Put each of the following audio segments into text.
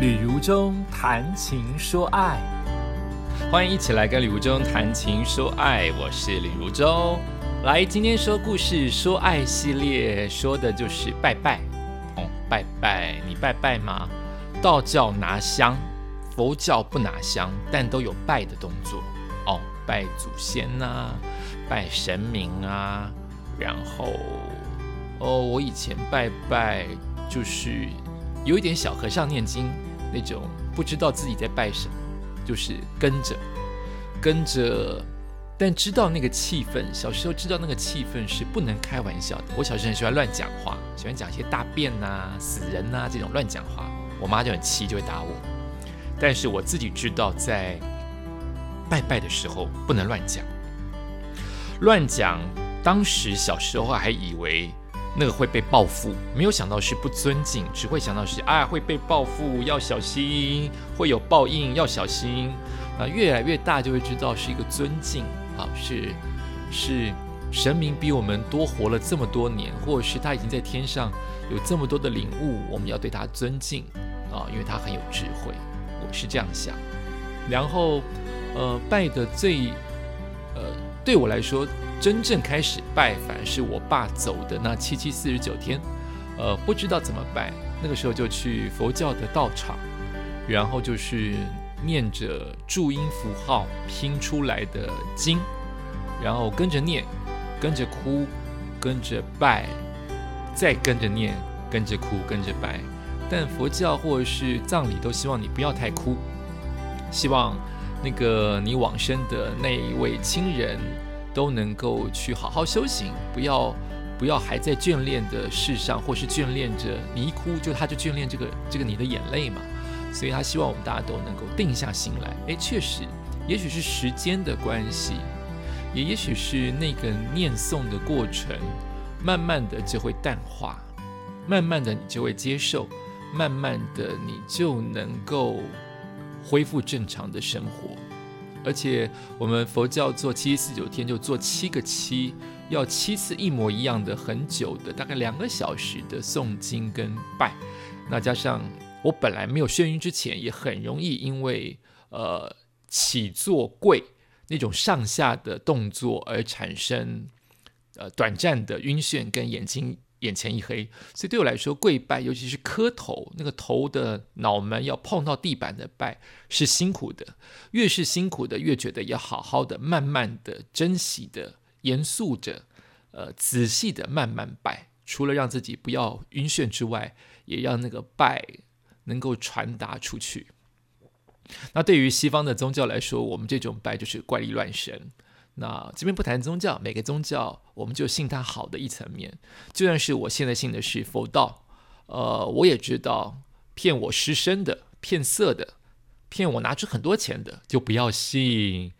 旅如中谈情说爱，欢迎一起来跟李如中谈情说爱，我是李如中。来，今天说故事说爱系列，说的就是拜拜。哦，拜拜，你拜拜吗？道教拿香，佛教不拿香，但都有拜的动作。哦，拜祖先呐，拜神明啊。然后，哦，我以前拜拜就是有一点小和尚念经那种，不知道自己在拜什么，就是跟着跟着，但知道那个气氛。小时候知道那个气氛是不能开玩笑的。我小时候很喜欢乱讲话，喜欢讲一些大便呐、死人呐这种乱讲话，我妈就很气，就会打我。但是我自己知道，在拜拜的时候不能乱讲，乱讲。当时小时候还以为那个会被报复，没有想到是不尊敬，只会想到是啊会被报复，要小心，会有报应，要小心。啊，越来越大就会知道是一个尊敬啊，是是神明比我们多活了这么多年，或者是他已经在天上有这么多的领悟，我们要对他尊敬啊，因为他很有智慧。我是这样想。然后呃，拜的最，对我来说。真正开始拜，反是我爸走的那七七四十九天，呃，不知道怎么拜。那个时候就去佛教的道场，然后就是念着注音符号拼出来的经，然后跟着念，跟着哭，跟着拜，再跟着念，跟着哭，跟着拜。但佛教或者是葬礼都希望你不要太哭，希望那个你往生的那一位亲人。都能够去好好修行，不要不要还在眷恋的世上，或是眷恋着你一哭，就他就眷恋这个这个你的眼泪嘛。所以他希望我们大家都能够定下心来。诶，确实，也许是时间的关系，也也许是那个念诵的过程，慢慢的就会淡化，慢慢的你就会接受，慢慢的你就能够恢复正常的生活。而且我们佛教做七七四九天就做七个七，要七次一模一样的很久的，大概两个小时的诵经跟拜。那加上我本来没有眩晕之前，也很容易因为呃起坐跪那种上下的动作而产生呃短暂的晕眩跟眼睛。眼前一黑，所以对我来说，跪拜，尤其是磕头，那个头的脑门要碰到地板的拜，是辛苦的。越是辛苦的，越觉得要好好的、慢慢的、珍惜的、严肃着、呃，仔细的慢慢拜。除了让自己不要晕眩之外，也让那个拜能够传达出去。那对于西方的宗教来说，我们这种拜就是怪力乱神。那这边不谈宗教，每个宗教我们就信它好的一层面。就算是我现在信的是佛道，呃，我也知道骗我失身的、骗色的、骗我拿出很多钱的，就不要信。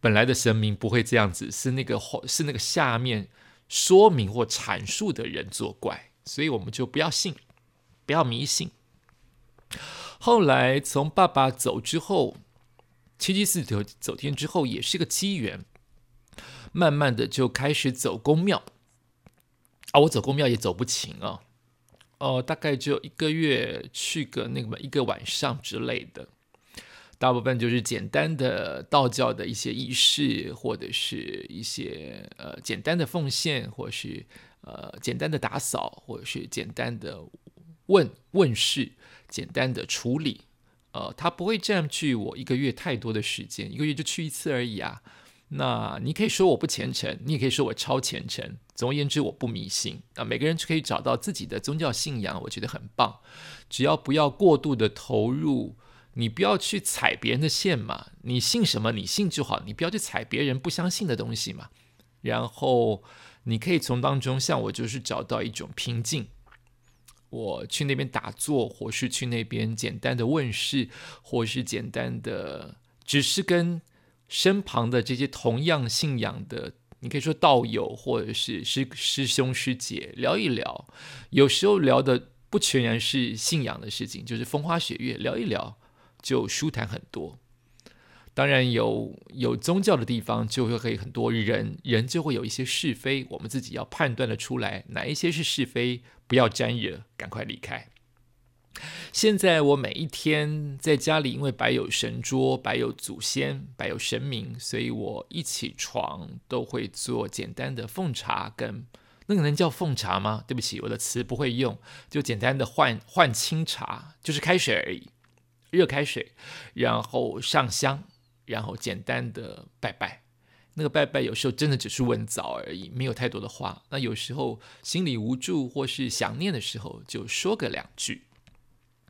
本来的神明不会这样子，是那个是那个下面说明或阐述的人作怪，所以我们就不要信，不要迷信。后来从爸爸走之后，七七四九走天之后，也是个机缘。慢慢的就开始走公庙。啊，我走公庙也走不勤啊，哦，大概就一个月去个那个一个晚上之类的，大部分就是简单的道教的一些仪式，或者是一些呃简单的奉献，或是呃简单的打扫，或者是简单的问问事，简单的处理，呃，它不会占据我一个月太多的时间，一个月就去一次而已啊。那你可以说我不虔诚，你也可以说我超虔诚。总而言之，我不迷信。啊，每个人可以找到自己的宗教信仰，我觉得很棒。只要不要过度的投入，你不要去踩别人的线嘛。你信什么，你信就好，你不要去踩别人不相信的东西嘛。然后你可以从当中，像我就是找到一种平静。我去那边打坐，或是去那边简单的问事，或是简单的只是跟。身旁的这些同样信仰的，你可以说道友或者是师师兄师姐聊一聊，有时候聊的不全然是信仰的事情，就是风花雪月，聊一聊就舒坦很多。当然有有宗教的地方，就会可以很多人，人就会有一些是非，我们自己要判断的出来，哪一些是是非，不要沾惹，赶快离开。现在我每一天在家里，因为摆有神桌、摆有祖先、摆有神明，所以我一起床都会做简单的奉茶，跟那个能叫奉茶吗？对不起，我的词不会用，就简单的换换清茶，就是开水而已，热开水，然后上香，然后简单的拜拜。那个拜拜有时候真的只是问早而已，没有太多的话。那有时候心里无助或是想念的时候，就说个两句。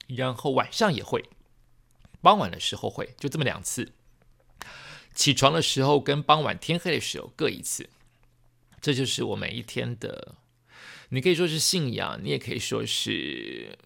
然后晚上也会，傍晚的时候会，就这么两次。起床的时候跟傍晚天黑的时候各一次。这就是我每一天的，你可以说是信仰，你也可以说是，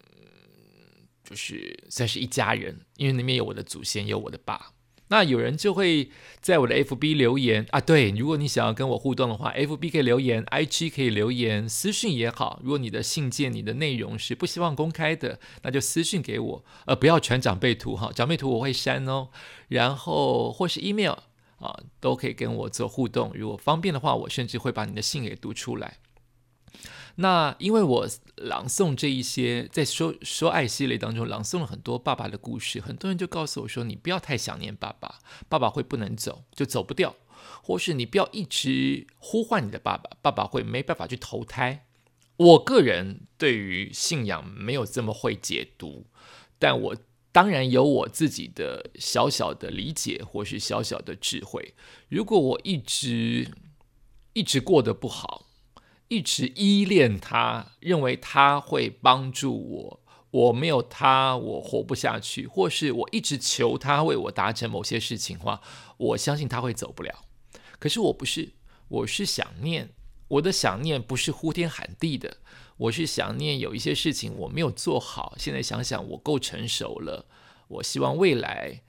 就是算是一家人，因为那边有我的祖先，有我的爸。那有人就会在我的 FB 留言啊，对，如果你想要跟我互动的话，FB 可以留言，IG 可以留言，私讯也好。如果你的信件、你的内容是不希望公开的，那就私讯给我，呃，不要传长辈图哈，长辈图我会删哦。然后或是 email 啊，都可以跟我做互动。如果方便的话，我甚至会把你的信给读出来。那因为我朗诵这一些，在说说爱系列当中朗诵了很多爸爸的故事，很多人就告诉我说：“你不要太想念爸爸，爸爸会不能走，就走不掉；或是你不要一直呼唤你的爸爸，爸爸会没办法去投胎。”我个人对于信仰没有这么会解读，但我当然有我自己的小小的理解或是小小的智慧。如果我一直一直过得不好，一直依恋他，认为他会帮助我。我没有他，我活不下去。或是我一直求他为我达成某些事情的话，我相信他会走不了。可是我不是，我是想念。我的想念不是呼天喊地的，我是想念有一些事情我没有做好。现在想想，我够成熟了。我希望未来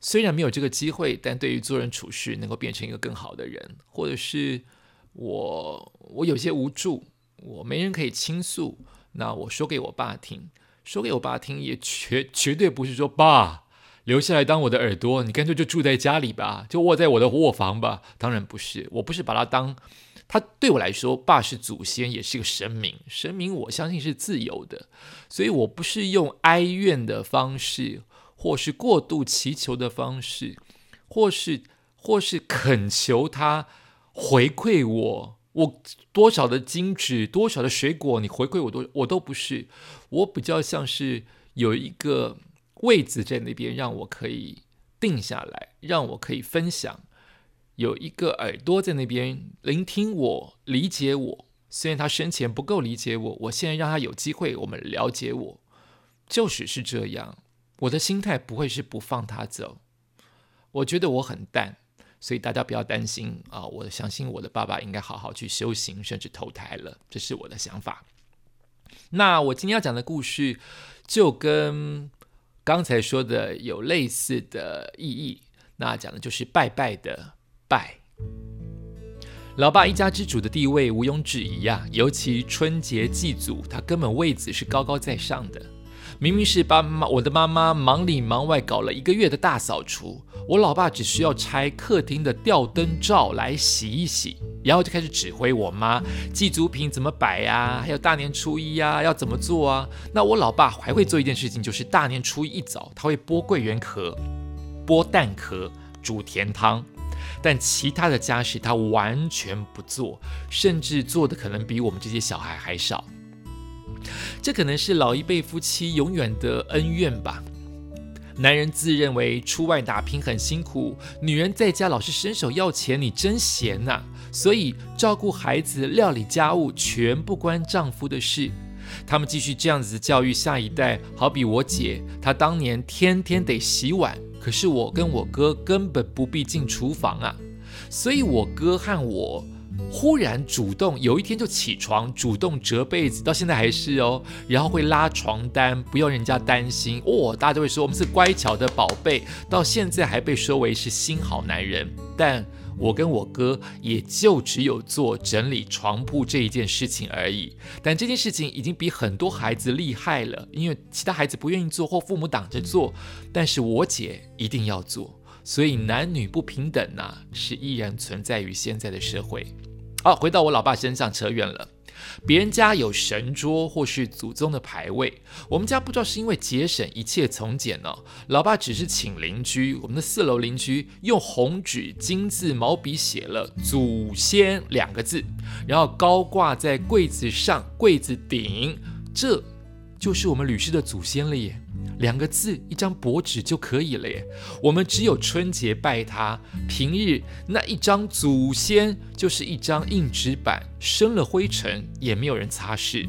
虽然没有这个机会，但对于做人处事能够变成一个更好的人，或者是。我我有些无助，我没人可以倾诉。那我说给我爸听，说给我爸听，也绝绝对不是说爸留下来当我的耳朵，你干脆就住在家里吧，就卧在我的卧房吧。当然不是，我不是把他当他对我来说，爸是祖先，也是个神明。神明我相信是自由的，所以我不是用哀怨的方式，或是过度祈求的方式，或是或是恳求他。回馈我，我多少的金纸，多少的水果，你回馈我都，我都不是。我比较像是有一个位子在那边，让我可以定下来，让我可以分享。有一个耳朵在那边聆听我，理解我。虽然他生前不够理解我，我现在让他有机会，我们了解我，就是是这样。我的心态不会是不放他走。我觉得我很淡。所以大家不要担心啊！我相信我的爸爸应该好好去修行，甚至投胎了，这是我的想法。那我今天要讲的故事，就跟刚才说的有类似的意义。那讲的就是拜拜的拜。老爸一家之主的地位毋庸置疑呀，尤其春节祭祖，他根本位子是高高在上的。明明是爸妈，我的妈妈忙里忙外搞了一个月的大扫除，我老爸只需要拆客厅的吊灯罩来洗一洗，然后就开始指挥我妈祭祖品怎么摆呀，还有大年初一呀要怎么做啊？那我老爸还会做一件事情，就是大年初一一早他会剥桂圆壳、剥蛋壳、煮甜汤，但其他的家事他完全不做，甚至做的可能比我们这些小孩还少。这可能是老一辈夫妻永远的恩怨吧。男人自认为出外打拼很辛苦，女人在家老是伸手要钱，你真闲呐。所以照顾孩子、料理家务全不关丈夫的事。他们继续这样子教育下一代。好比我姐，她当年天天得洗碗，可是我跟我哥根本不必进厨房啊。所以我哥和我。忽然主动，有一天就起床，主动折被子，到现在还是哦。然后会拉床单，不要人家担心哦。大家都会说我们是乖巧的宝贝，到现在还被说为是新好男人。但我跟我哥也就只有做整理床铺这一件事情而已。但这件事情已经比很多孩子厉害了，因为其他孩子不愿意做或父母挡着做，但是我姐一定要做。所以男女不平等呐，是依然存在于现在的社会。好，回到我老爸身上，扯远了。别人家有神桌或是祖宗的牌位，我们家不知道是因为节省一切从简呢，老爸只是请邻居，我们的四楼邻居用红纸金字毛笔写了“祖先”两个字，然后高挂在柜子上、柜子顶，这就是我们吕氏的祖先了耶。两个字，一张薄纸就可以了耶。我们只有春节拜他，平日那一张祖先就是一张硬纸板，生了灰尘也没有人擦拭。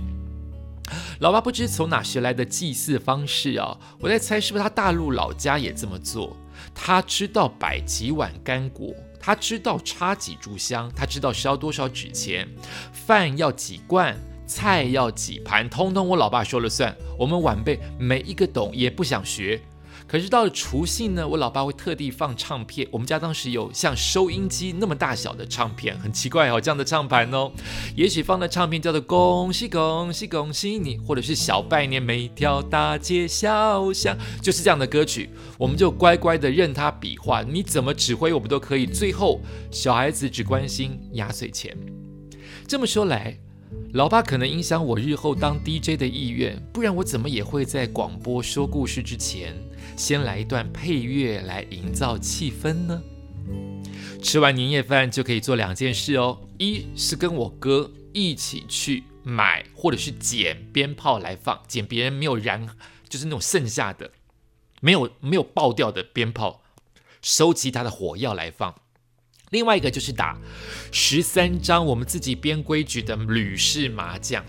老爸不知从哪学来的祭祀方式啊，我在猜是不是他大陆老家也这么做。他知道摆几碗干果，他知道插几炷香，他知道烧多少纸钱，饭要几罐。菜要几盘，通通我老爸说了算。我们晚辈没一个懂，也不想学。可是到了除夕呢，我老爸会特地放唱片。我们家当时有像收音机那么大小的唱片，很奇怪哦，这样的唱盘哦。也许放的唱片叫做“恭喜恭喜恭喜你”，或者是“小拜年每条大街小巷”，就是这样的歌曲。我们就乖乖的任他比划，你怎么指挥我们都可以。最后小孩子只关心压岁钱。这么说来。老爸可能影响我日后当 DJ 的意愿，不然我怎么也会在广播说故事之前，先来一段配乐来营造气氛呢？吃完年夜饭就可以做两件事哦，一是跟我哥一起去买或者是捡鞭炮来放，捡别人没有燃，就是那种剩下的没有没有爆掉的鞭炮，收集它的火药来放。另外一个就是打十三张我们自己编规矩的吕氏麻将，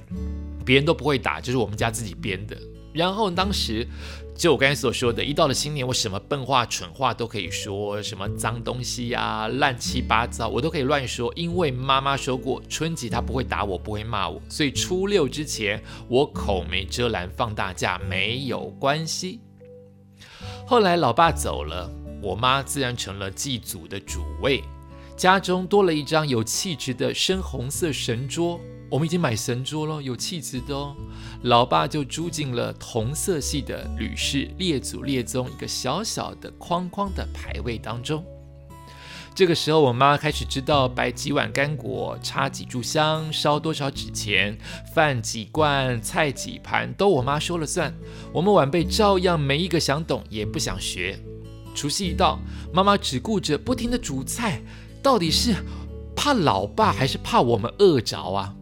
别人都不会打，就是我们家自己编的。然后当时就我刚才所说的，一到了新年，我什么笨话、蠢话都可以说，什么脏东西呀、乱七八糟，我都可以乱说。因为妈妈说过，春节她不会打我，不会骂我，所以初六之前我口没遮拦放大假没有关系。后来老爸走了，我妈自然成了祭祖的主位。家中多了一张有气质的深红色神桌，我们已经买神桌了，有气质的哦。老爸就住进了同色系的吕氏列祖列宗一个小小的框框的牌位当中。这个时候，我妈开始知道摆几碗干果、插几炷香、烧多少纸钱、饭几罐、菜几盘，都我妈说了算。我们晚辈照样没一个想懂，也不想学。除夕一到，妈妈只顾着不停的煮菜。到底是怕老爸还是怕我们饿着啊？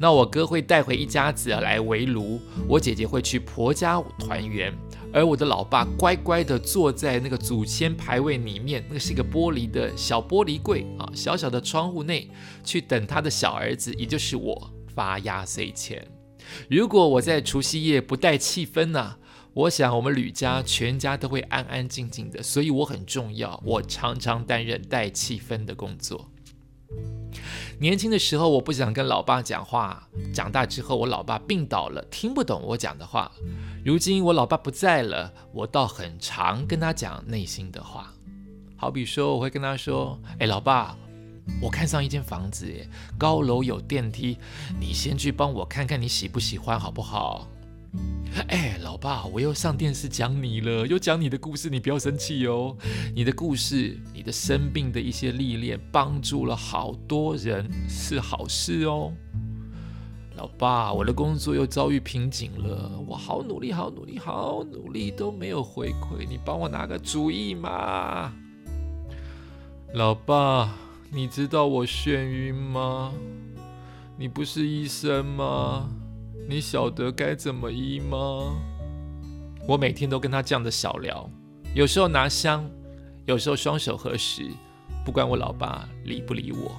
那我哥会带回一家子来围炉，我姐姐会去婆家团圆，而我的老爸乖乖的坐在那个祖先牌位里面，那是一个玻璃的小玻璃柜啊，小小的窗户内，去等他的小儿子，也就是我发压岁钱。如果我在除夕夜不带气氛呢？我想，我们吕家全家都会安安静静的，所以我很重要。我常常担任带气氛的工作。年轻的时候，我不想跟老爸讲话；长大之后，我老爸病倒了，听不懂我讲的话。如今我老爸不在了，我倒很常跟他讲内心的话。好比说，我会跟他说：“哎，老爸，我看上一间房子，高楼有电梯，你先去帮我看看，你喜不喜欢，好不好？”哎，老爸，我又上电视讲你了，又讲你的故事，你不要生气哦。你的故事，你的生病的一些历练，帮助了好多人，是好事哦。老爸，我的工作又遭遇瓶颈了，我好努力，好努力，好努力都没有回馈，你帮我拿个主意嘛。老爸，你知道我眩晕吗？你不是医生吗？你晓得该怎么医吗？我每天都跟他这样的小聊，有时候拿香，有时候双手合十，不管我老爸理不理我。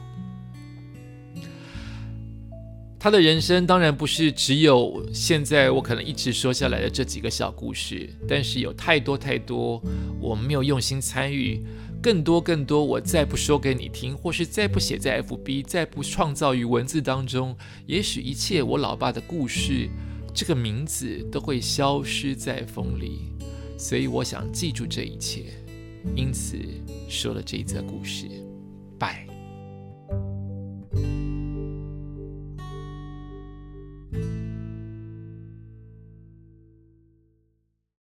他的人生当然不是只有现在我可能一直说下来的这几个小故事，但是有太多太多我没有用心参与。更多更多，我再不说给你听，或是再不写在 FB，再不创造于文字当中，也许一切我老爸的故事，这个名字都会消失在风里。所以我想记住这一切，因此说了这一则故事。拜。